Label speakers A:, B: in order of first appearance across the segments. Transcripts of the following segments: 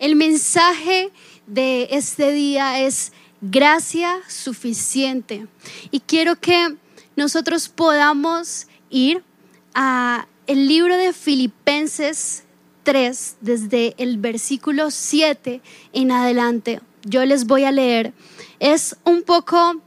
A: El mensaje de este día es gracia suficiente. Y quiero que nosotros podamos ir a el libro de Filipenses 3, desde el versículo 7 en adelante. Yo les voy a leer. Es un poco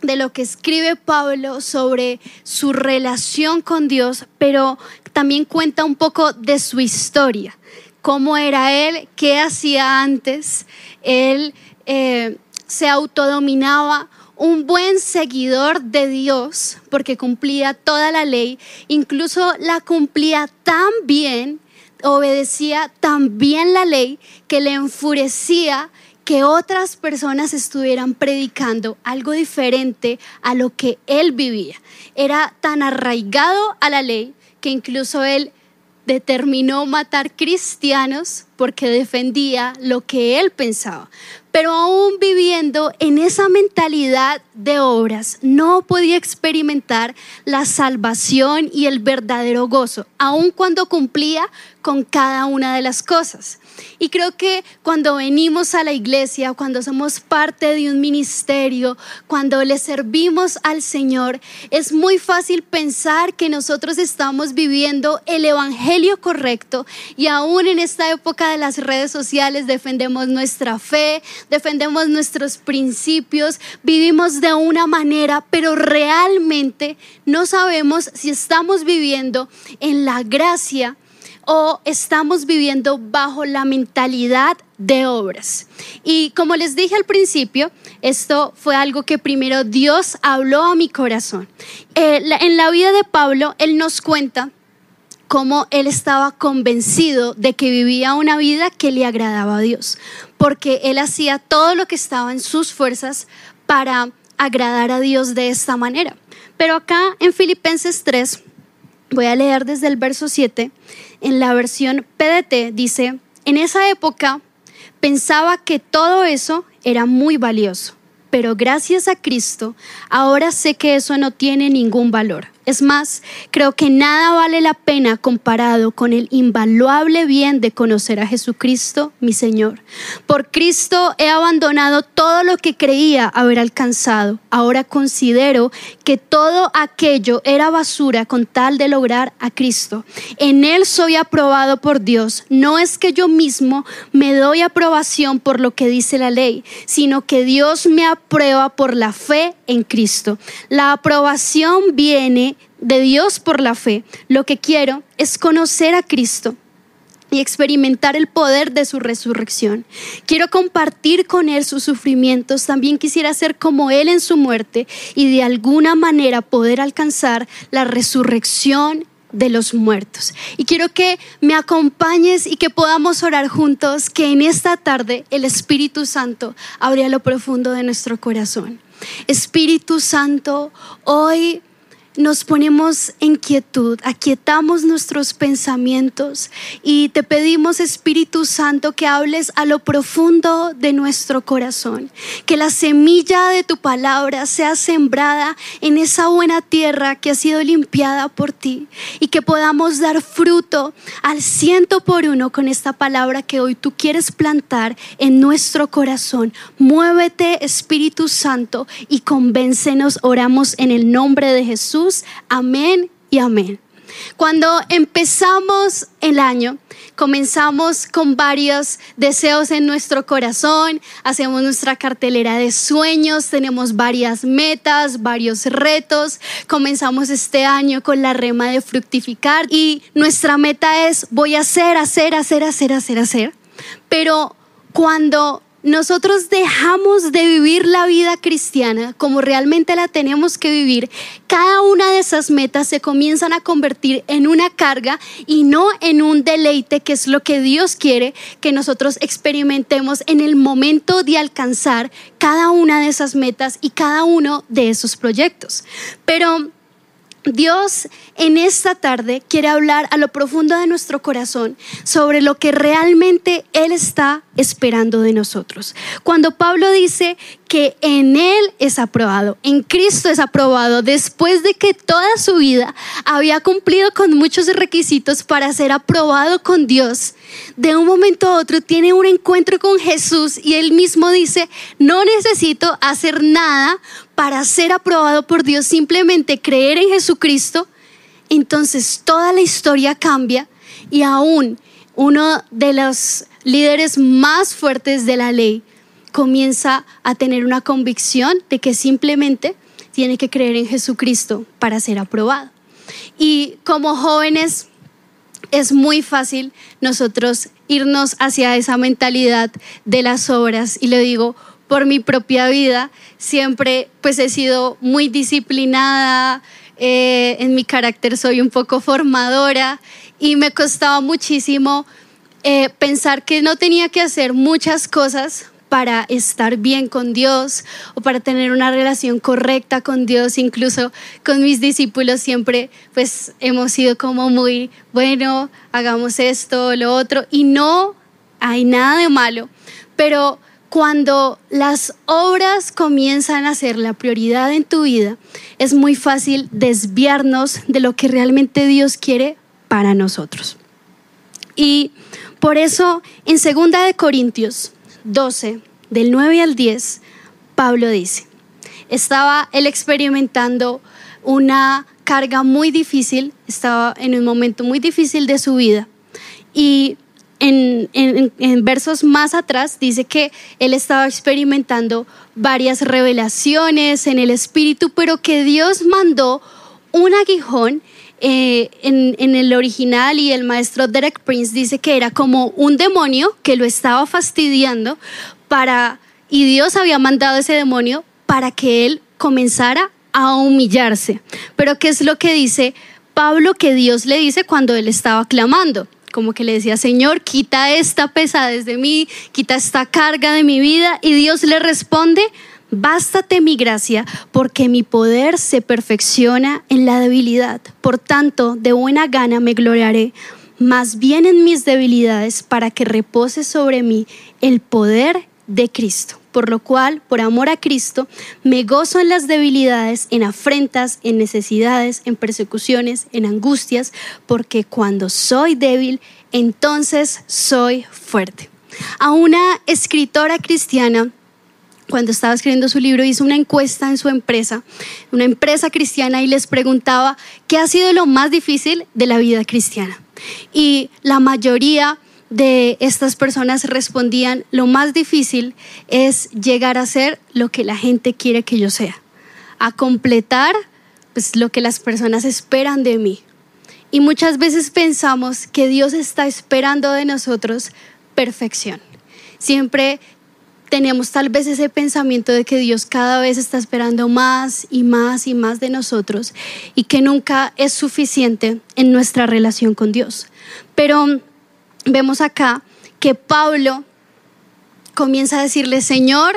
A: de lo que escribe Pablo sobre su relación con Dios, pero también cuenta un poco de su historia cómo era él, qué hacía antes. Él eh, se autodominaba un buen seguidor de Dios porque cumplía toda la ley, incluso la cumplía tan bien, obedecía tan bien la ley que le enfurecía que otras personas estuvieran predicando algo diferente a lo que él vivía. Era tan arraigado a la ley que incluso él determinó matar cristianos porque defendía lo que él pensaba. Pero aún viviendo en esa mentalidad de obras, no podía experimentar la salvación y el verdadero gozo, aun cuando cumplía con cada una de las cosas. Y creo que cuando venimos a la iglesia, cuando somos parte de un ministerio, cuando le servimos al Señor, es muy fácil pensar que nosotros estamos viviendo el evangelio correcto y aún en esta época de las redes sociales defendemos nuestra fe, defendemos nuestros principios, vivimos de una manera, pero realmente no sabemos si estamos viviendo en la gracia o estamos viviendo bajo la mentalidad de obras. Y como les dije al principio, esto fue algo que primero Dios habló a mi corazón. Eh, en la vida de Pablo, él nos cuenta cómo él estaba convencido de que vivía una vida que le agradaba a Dios, porque él hacía todo lo que estaba en sus fuerzas para agradar a Dios de esta manera. Pero acá en Filipenses 3, voy a leer desde el verso 7, en la versión PDT dice, en esa época pensaba que todo eso era muy valioso, pero gracias a Cristo ahora sé que eso no tiene ningún valor. Es más, creo que nada vale la pena comparado con el invaluable bien de conocer a Jesucristo, mi Señor. Por Cristo he abandonado todo lo que creía haber alcanzado. Ahora considero que todo aquello era basura con tal de lograr a Cristo. En Él soy aprobado por Dios. No es que yo mismo me doy aprobación por lo que dice la ley, sino que Dios me aprueba por la fe en Cristo. La aprobación viene de Dios por la fe. Lo que quiero es conocer a Cristo y experimentar el poder de su resurrección. Quiero compartir con Él sus sufrimientos. También quisiera ser como Él en su muerte y de alguna manera poder alcanzar la resurrección de los muertos. Y quiero que me acompañes y que podamos orar juntos, que en esta tarde el Espíritu Santo abra lo profundo de nuestro corazón. Espíritu Santo, hoy nos ponemos en quietud, aquietamos nuestros pensamientos y te pedimos, Espíritu Santo, que hables a lo profundo de nuestro corazón, que la semilla de tu palabra sea sembrada en esa buena tierra que ha sido limpiada por ti y que podamos dar fruto al ciento por uno con esta palabra que hoy tú quieres plantar en nuestro corazón. Muévete, Espíritu Santo, y convéncenos, oramos en el nombre de Jesús Amén y amén. Cuando empezamos el año, comenzamos con varios deseos en nuestro corazón, hacemos nuestra cartelera de sueños, tenemos varias metas, varios retos, comenzamos este año con la rema de fructificar y nuestra meta es voy a hacer, hacer, hacer, hacer, hacer, hacer. Pero cuando nosotros dejamos de vivir la vida cristiana como realmente la tenemos que vivir, cada una de esas metas se comienzan a convertir en una carga y no en un deleite, que es lo que Dios quiere que nosotros experimentemos en el momento de alcanzar cada una de esas metas y cada uno de esos proyectos. Pero Dios en esta tarde quiere hablar a lo profundo de nuestro corazón sobre lo que realmente Él está esperando de nosotros. Cuando Pablo dice que en Él es aprobado, en Cristo es aprobado, después de que toda su vida había cumplido con muchos requisitos para ser aprobado con Dios, de un momento a otro tiene un encuentro con Jesús y Él mismo dice, no necesito hacer nada para ser aprobado por Dios, simplemente creer en Jesucristo, entonces toda la historia cambia y aún uno de los líderes más fuertes de la ley comienza a tener una convicción de que simplemente tiene que creer en Jesucristo para ser aprobado. Y como jóvenes es muy fácil nosotros irnos hacia esa mentalidad de las obras y lo digo por mi propia vida, siempre pues he sido muy disciplinada, eh, en mi carácter soy un poco formadora y me costaba muchísimo eh, pensar que no tenía que hacer muchas cosas para estar bien con Dios o para tener una relación correcta con Dios, incluso con mis discípulos siempre pues hemos sido como muy, bueno, hagamos esto, lo otro, y no hay nada de malo, pero cuando las obras comienzan a ser la prioridad en tu vida, es muy fácil desviarnos de lo que realmente Dios quiere para nosotros. Y por eso en 2 de Corintios 12, del 9 al 10, Pablo dice, estaba él experimentando una carga muy difícil, estaba en un momento muy difícil de su vida y en, versos más atrás dice que él estaba experimentando varias revelaciones en el espíritu, pero que Dios mandó un aguijón eh, en, en, el original y el maestro Derek Prince dice que era como un demonio que lo estaba fastidiando para, y Dios había mandado ese demonio para que él comenzara a humillarse. Pero ¿qué es lo que dice Pablo que Dios le dice cuando él estaba clamando? Como que le decía, Señor, quita esta pesadez de mí, quita esta carga de mi vida. Y Dios le responde, bástate mi gracia, porque mi poder se perfecciona en la debilidad. Por tanto, de buena gana me gloriaré, más bien en mis debilidades, para que repose sobre mí el poder de Cristo por lo cual, por amor a Cristo, me gozo en las debilidades, en afrentas, en necesidades, en persecuciones, en angustias, porque cuando soy débil, entonces soy fuerte. A una escritora cristiana, cuando estaba escribiendo su libro, hizo una encuesta en su empresa, una empresa cristiana, y les preguntaba qué ha sido lo más difícil de la vida cristiana. Y la mayoría de estas personas respondían, lo más difícil es llegar a ser lo que la gente quiere que yo sea, a completar pues, lo que las personas esperan de mí. Y muchas veces pensamos que Dios está esperando de nosotros perfección. Siempre tenemos tal vez ese pensamiento de que Dios cada vez está esperando más y más y más de nosotros y que nunca es suficiente en nuestra relación con Dios. Pero vemos acá que Pablo comienza a decirle, Señor,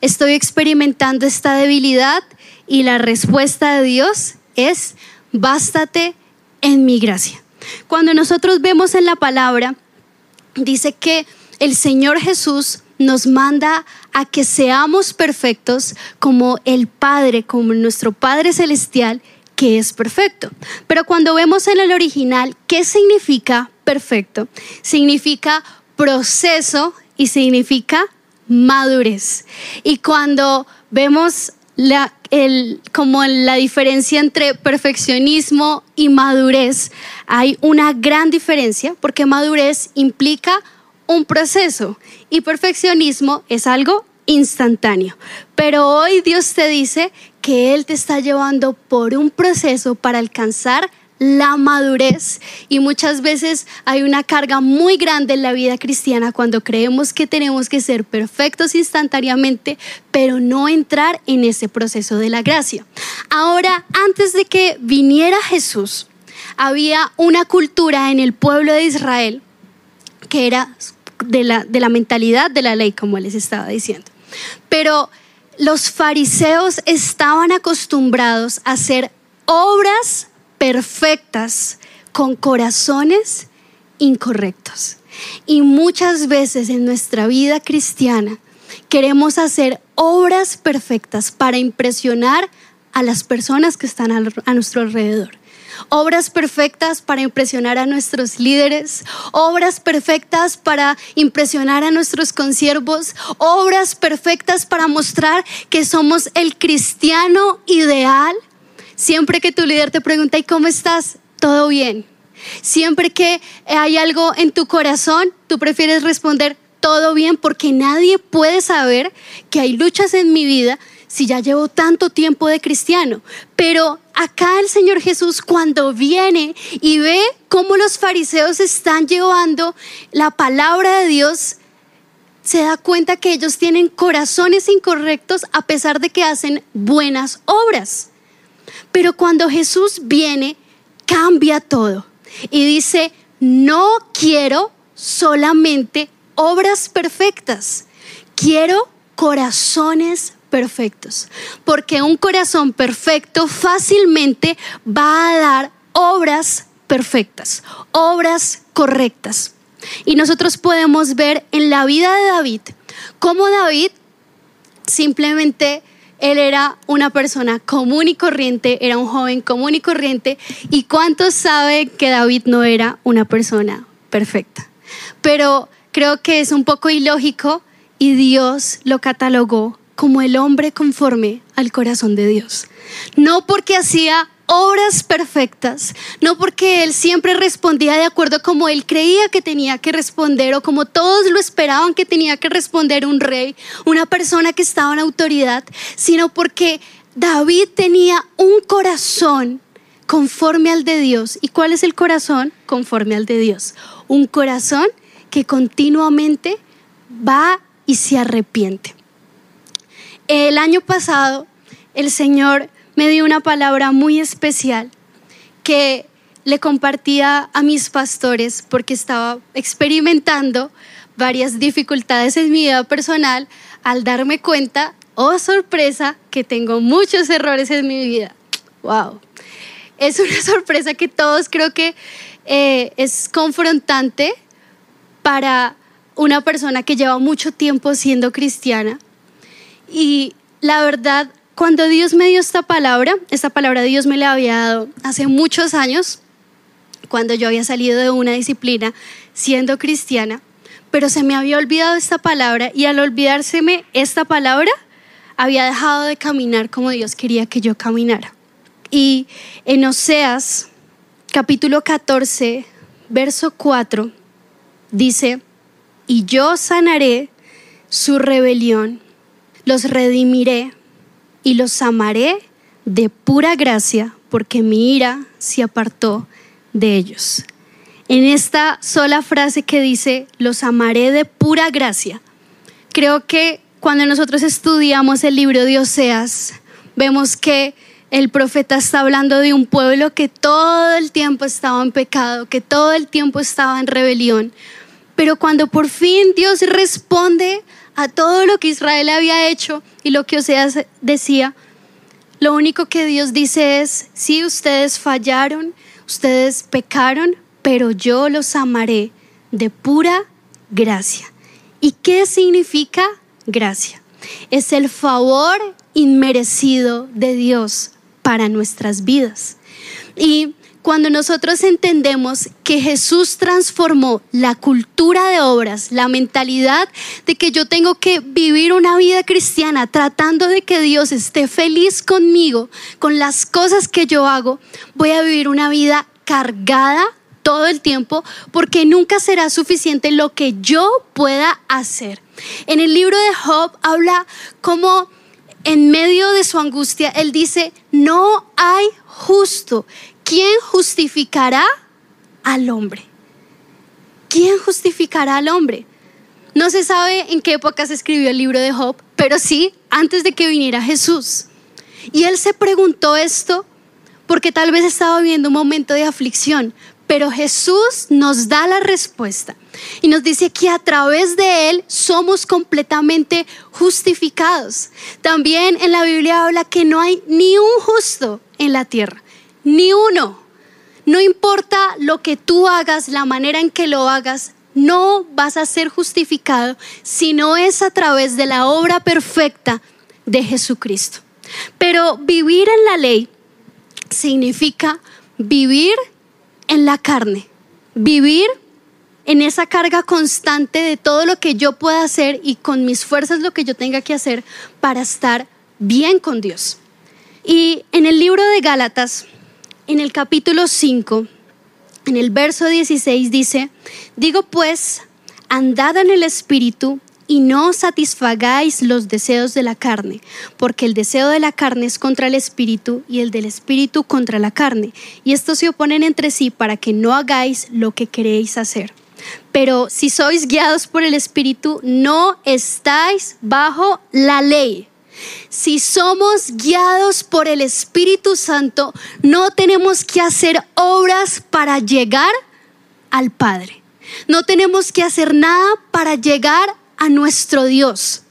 A: estoy experimentando esta debilidad y la respuesta de Dios es, bástate en mi gracia. Cuando nosotros vemos en la palabra, dice que el Señor Jesús nos manda a que seamos perfectos como el Padre, como nuestro Padre Celestial, que es perfecto. Pero cuando vemos en el original, ¿qué significa perfecto? Significa proceso y significa madurez. Y cuando vemos la, el, como la diferencia entre perfeccionismo y madurez, hay una gran diferencia porque madurez implica un proceso y perfeccionismo es algo instantáneo. Pero hoy Dios te dice que Él te está llevando por un proceso para alcanzar la madurez y muchas veces hay una carga muy grande en la vida cristiana cuando creemos que tenemos que ser perfectos instantáneamente, pero no entrar en ese proceso de la gracia. Ahora, antes de que viniera Jesús, había una cultura en el pueblo de Israel que era de la, de la mentalidad de la ley, como les estaba diciendo. Pero los fariseos estaban acostumbrados a ser obras perfectas con corazones incorrectos. Y muchas veces en nuestra vida cristiana queremos hacer obras perfectas para impresionar a las personas que están a nuestro alrededor obras perfectas para impresionar a nuestros líderes, obras perfectas para impresionar a nuestros consiervos, obras perfectas para mostrar que somos el cristiano ideal. Siempre que tu líder te pregunta, ¿y cómo estás? Todo bien. Siempre que hay algo en tu corazón, tú prefieres responder, todo bien, porque nadie puede saber que hay luchas en mi vida si ya llevo tanto tiempo de cristiano. Pero acá el Señor Jesús cuando viene y ve cómo los fariseos están llevando la palabra de Dios, se da cuenta que ellos tienen corazones incorrectos a pesar de que hacen buenas obras. Pero cuando Jesús viene, cambia todo y dice, no quiero solamente obras perfectas, quiero corazones perfectos, porque un corazón perfecto fácilmente va a dar obras perfectas, obras correctas. Y nosotros podemos ver en la vida de David cómo David simplemente él era una persona común y corriente, era un joven común y corriente. ¿Y cuántos saben que David no era una persona perfecta? Pero creo que es un poco ilógico y Dios lo catalogó como el hombre conforme al corazón de Dios. No porque hacía obras perfectas, no porque él siempre respondía de acuerdo como él creía que tenía que responder o como todos lo esperaban que tenía que responder un rey, una persona que estaba en autoridad, sino porque David tenía un corazón conforme al de Dios. ¿Y cuál es el corazón? Conforme al de Dios. Un corazón que continuamente va y se arrepiente. El año pasado el Señor me dio una palabra muy especial que le compartía a mis pastores porque estaba experimentando varias dificultades en mi vida personal al darme cuenta, oh sorpresa, que tengo muchos errores en mi vida. ¡Wow! Es una sorpresa que todos creo que eh, es confrontante para una persona que lleva mucho tiempo siendo cristiana y la verdad, cuando Dios me dio esta palabra, esta palabra Dios me la había dado hace muchos años, cuando yo había salido de una disciplina siendo cristiana, pero se me había olvidado esta palabra y al olvidárseme esta palabra, había dejado de caminar como Dios quería que yo caminara. Y en Oseas, capítulo 14, verso 4, dice, y yo sanaré su rebelión los redimiré y los amaré de pura gracia, porque mi ira se apartó de ellos. En esta sola frase que dice, los amaré de pura gracia, creo que cuando nosotros estudiamos el libro de Oseas, vemos que el profeta está hablando de un pueblo que todo el tiempo estaba en pecado, que todo el tiempo estaba en rebelión. Pero cuando por fin Dios responde a todo lo que Israel había hecho y lo que Oseas decía, lo único que Dios dice es, sí, ustedes fallaron, ustedes pecaron, pero yo los amaré de pura gracia. ¿Y qué significa gracia? Es el favor inmerecido de Dios para nuestras vidas. Y cuando nosotros entendemos que Jesús transformó la cultura de obras, la mentalidad de que yo tengo que vivir una vida cristiana tratando de que Dios esté feliz conmigo, con las cosas que yo hago, voy a vivir una vida cargada todo el tiempo porque nunca será suficiente lo que yo pueda hacer. En el libro de Job habla como en medio de su angustia, él dice, no hay justo ¿quién justificará al hombre? ¿Quién justificará al hombre? No se sabe en qué época se escribió el libro de Job, pero sí antes de que viniera Jesús. Y él se preguntó esto porque tal vez estaba viviendo un momento de aflicción, pero Jesús nos da la respuesta y nos dice que a través de Él somos completamente justificados. También en la Biblia habla que no hay ni un justo en la tierra ni uno. No importa lo que tú hagas, la manera en que lo hagas, no vas a ser justificado si no es a través de la obra perfecta de Jesucristo. Pero vivir en la ley significa vivir en la carne, vivir en esa carga constante de todo lo que yo pueda hacer y con mis fuerzas lo que yo tenga que hacer para estar bien con Dios. Y en el libro de Gálatas, en el capítulo 5, en el verso 16 dice, digo pues, andad en el Espíritu y no satisfagáis los deseos de la carne, porque el deseo de la carne es contra el Espíritu y el del Espíritu contra la carne, y estos se oponen entre sí para que no hagáis lo que queréis hacer. Pero si sois guiados por el Espíritu, no estáis bajo la ley. Si somos guiados por el Espíritu Santo, no tenemos que hacer obras para llegar al Padre. No tenemos que hacer nada para llegar a nuestro Dios.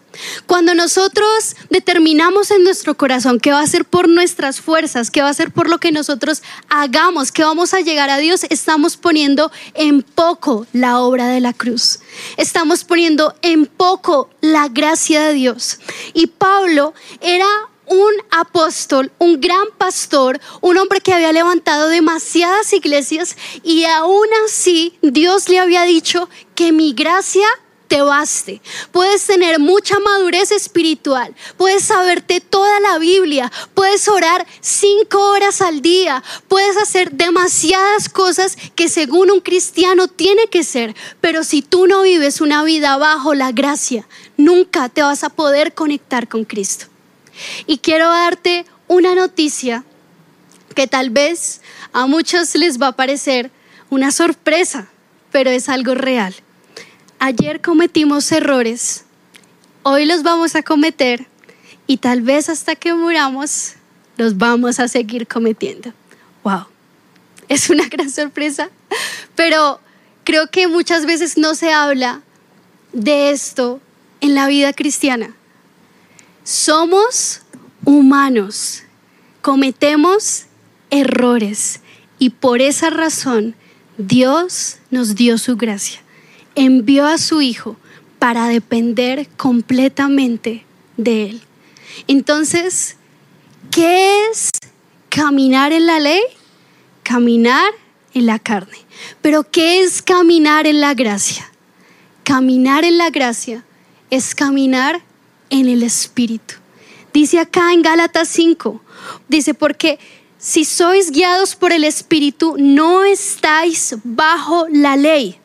A: Cuando nosotros determinamos en nuestro corazón que va a ser por nuestras fuerzas, que va a ser por lo que nosotros hagamos, que vamos a llegar a Dios, estamos poniendo en poco la obra de la cruz. Estamos poniendo en poco la gracia de Dios. Y Pablo era un apóstol, un gran pastor, un hombre que había levantado demasiadas iglesias y aún así Dios le había dicho que mi gracia te baste. Puedes tener mucha madurez espiritual, puedes saberte toda la Biblia, puedes orar cinco horas al día, puedes hacer demasiadas cosas que según un cristiano tiene que ser, pero si tú no vives una vida bajo la gracia, nunca te vas a poder conectar con Cristo. Y quiero darte una noticia que tal vez a muchos les va a parecer una sorpresa, pero es algo real ayer cometimos errores, hoy los vamos a cometer. Y tal vez hasta que muramos los vamos a seguir cometiendo. Wow, es una gran sorpresa, pero creo que muchas veces no se habla de esto en la vida cristiana. Somos humanos, cometemos errores. Y por esa razón Dios nos dio su gracia envió a su Hijo para depender completamente de Él. Entonces, ¿qué es caminar en la ley? Caminar en la carne. Pero ¿qué es caminar en la gracia? Caminar en la gracia es caminar en el Espíritu. Dice acá en Gálatas 5, dice, porque si sois guiados por el Espíritu, no estáis bajo la ley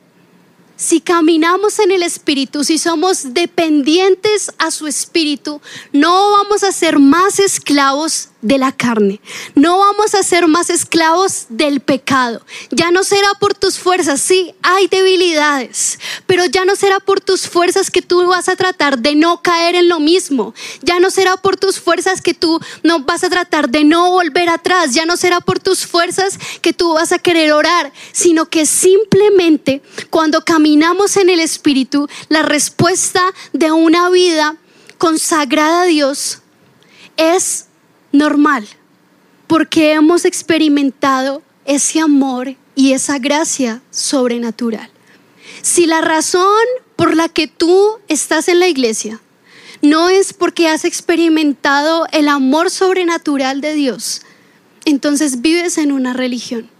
A: si caminamos en el Espíritu, si somos dependientes a su Espíritu, no vamos a ser más esclavos de la carne. No vamos a ser más esclavos del pecado. Ya no será por tus fuerzas, sí, hay debilidades, pero ya no será por tus fuerzas que tú vas a tratar de no caer en lo mismo. Ya no será por tus fuerzas que tú no vas a tratar de no volver atrás. Ya no será por tus fuerzas que tú vas a querer orar, sino que simplemente cuando caminamos en el Espíritu, la respuesta de una vida consagrada a Dios es normal, porque hemos experimentado ese amor y esa gracia sobrenatural. Si la razón por la que tú estás en la iglesia no es porque has experimentado el amor sobrenatural de Dios, entonces vives en una religión.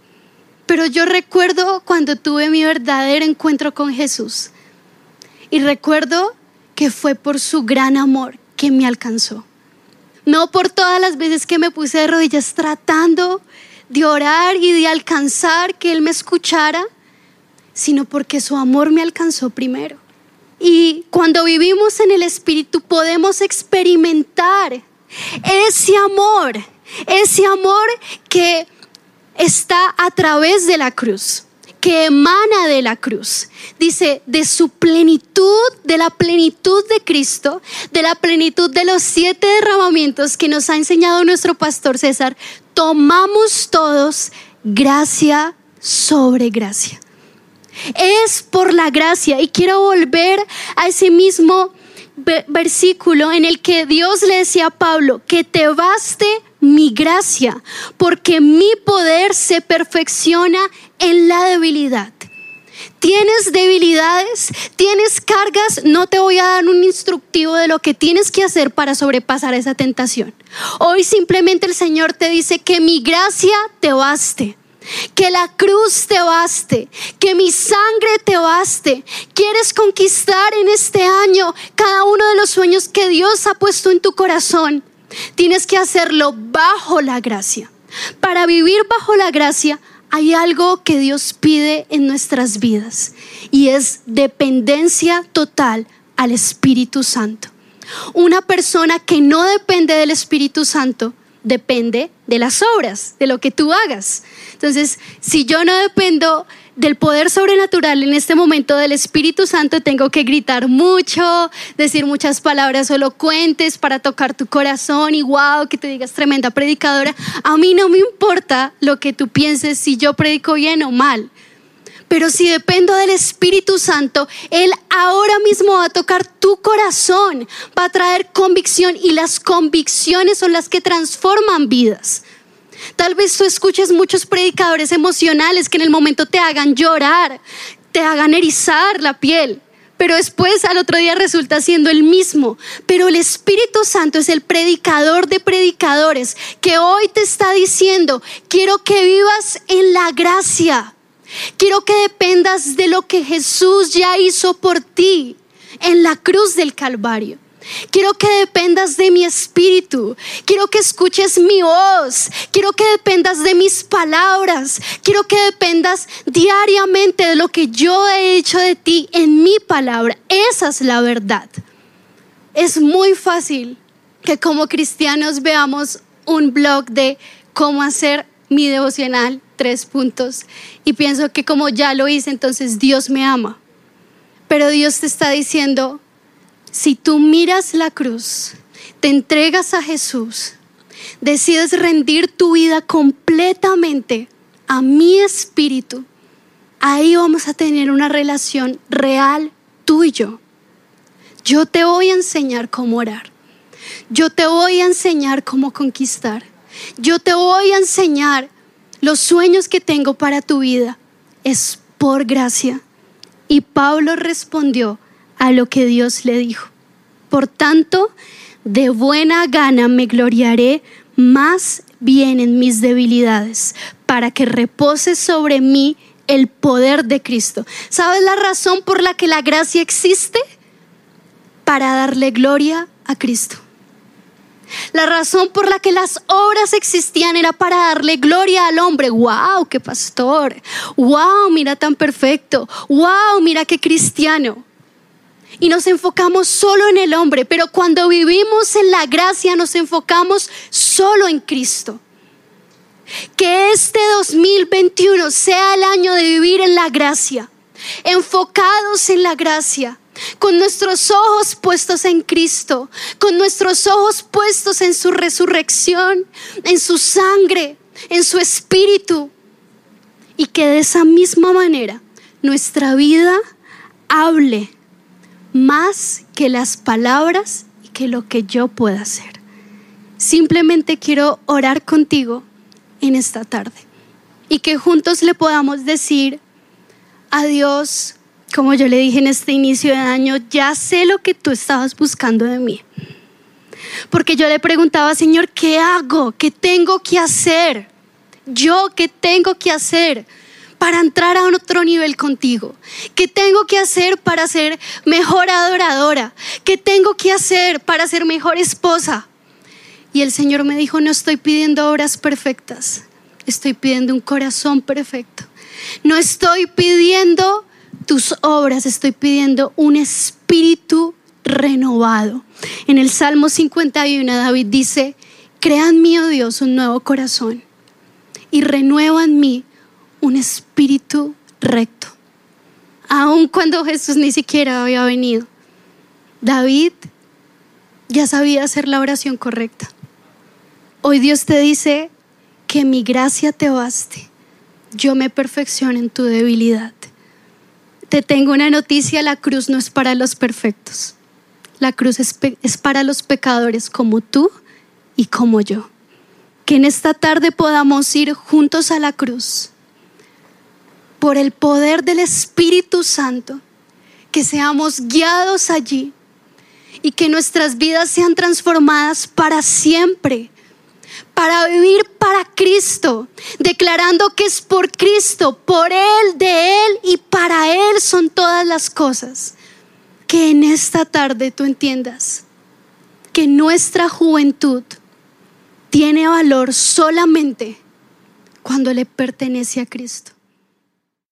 A: Pero yo recuerdo cuando tuve mi verdadero encuentro con Jesús y recuerdo que fue por su gran amor que me alcanzó. No por todas las veces que me puse de rodillas tratando de orar y de alcanzar que Él me escuchara, sino porque su amor me alcanzó primero. Y cuando vivimos en el Espíritu podemos experimentar ese amor, ese amor que está a través de la cruz que emana de la cruz. Dice, de su plenitud, de la plenitud de Cristo, de la plenitud de los siete derramamientos que nos ha enseñado nuestro pastor César, tomamos todos gracia sobre gracia. Es por la gracia y quiero volver a ese mismo versículo en el que Dios le decía a Pablo, que te baste mi gracia, porque mi poder se perfecciona en la debilidad. Tienes debilidades, tienes cargas, no te voy a dar un instructivo de lo que tienes que hacer para sobrepasar esa tentación. Hoy simplemente el Señor te dice que mi gracia te baste. Que la cruz te baste, que mi sangre te baste. Quieres conquistar en este año cada uno de los sueños que Dios ha puesto en tu corazón. Tienes que hacerlo bajo la gracia. Para vivir bajo la gracia hay algo que Dios pide en nuestras vidas y es dependencia total al Espíritu Santo. Una persona que no depende del Espíritu Santo depende de las obras, de lo que tú hagas. Entonces, si yo no dependo del poder sobrenatural en este momento del Espíritu Santo tengo que gritar mucho, decir muchas palabras elocuentes para tocar tu corazón y wow, que te digas tremenda predicadora. A mí no me importa lo que tú pienses si yo predico bien o mal. Pero si dependo del Espíritu Santo, Él ahora mismo va a tocar tu corazón, va a traer convicción y las convicciones son las que transforman vidas. Tal vez tú escuches muchos predicadores emocionales que en el momento te hagan llorar, te hagan erizar la piel, pero después al otro día resulta siendo el mismo. Pero el Espíritu Santo es el predicador de predicadores que hoy te está diciendo, quiero que vivas en la gracia, quiero que dependas de lo que Jesús ya hizo por ti en la cruz del Calvario. Quiero que dependas de mi espíritu. Quiero que escuches mi voz. Quiero que dependas de mis palabras. Quiero que dependas diariamente de lo que yo he hecho de ti en mi palabra. Esa es la verdad. Es muy fácil que como cristianos veamos un blog de cómo hacer mi devocional, tres puntos, y pienso que como ya lo hice, entonces Dios me ama. Pero Dios te está diciendo, si tú miras la cruz, te entregas a Jesús, decides rendir tu vida completamente a mi espíritu, ahí vamos a tener una relación real tú y yo. Yo te voy a enseñar cómo orar. Yo te voy a enseñar cómo conquistar. Yo te voy a enseñar los sueños que tengo para tu vida. Es por gracia. Y Pablo respondió, a lo que Dios le dijo. Por tanto, de buena gana me gloriaré más bien en mis debilidades, para que repose sobre mí el poder de Cristo. ¿Sabes la razón por la que la gracia existe? Para darle gloria a Cristo. La razón por la que las obras existían era para darle gloria al hombre. ¡Wow! ¡Qué pastor! ¡Wow! Mira tan perfecto. ¡Wow! Mira qué cristiano y nos enfocamos solo en el hombre, pero cuando vivimos en la gracia nos enfocamos solo en Cristo. Que este 2021 sea el año de vivir en la gracia, enfocados en la gracia, con nuestros ojos puestos en Cristo, con nuestros ojos puestos en su resurrección, en su sangre, en su espíritu, y que de esa misma manera nuestra vida hable más que las palabras y que lo que yo pueda hacer. Simplemente quiero orar contigo en esta tarde y que juntos le podamos decir a Dios, como yo le dije en este inicio de año, ya sé lo que tú estabas buscando de mí. Porque yo le preguntaba, Señor, ¿qué hago? ¿Qué tengo que hacer? Yo, ¿qué tengo que hacer? Para entrar a otro nivel contigo? ¿Qué tengo que hacer para ser mejor adoradora? ¿Qué tengo que hacer para ser mejor esposa? Y el Señor me dijo, no estoy pidiendo obras perfectas, estoy pidiendo un corazón perfecto. No estoy pidiendo tus obras, estoy pidiendo un espíritu renovado. En el Salmo 51 David dice, crea en mí, oh Dios, un nuevo corazón y renueva en mí un espíritu recto. Aun cuando Jesús ni siquiera había venido, David ya sabía hacer la oración correcta. Hoy Dios te dice que mi gracia te baste. Yo me perfecciono en tu debilidad. Te tengo una noticia, la cruz no es para los perfectos. La cruz es, es para los pecadores como tú y como yo. que en esta tarde podamos ir juntos a la cruz por el poder del Espíritu Santo, que seamos guiados allí y que nuestras vidas sean transformadas para siempre, para vivir para Cristo, declarando que es por Cristo, por Él, de Él y para Él son todas las cosas. Que en esta tarde tú entiendas que nuestra juventud tiene valor solamente cuando le pertenece a Cristo.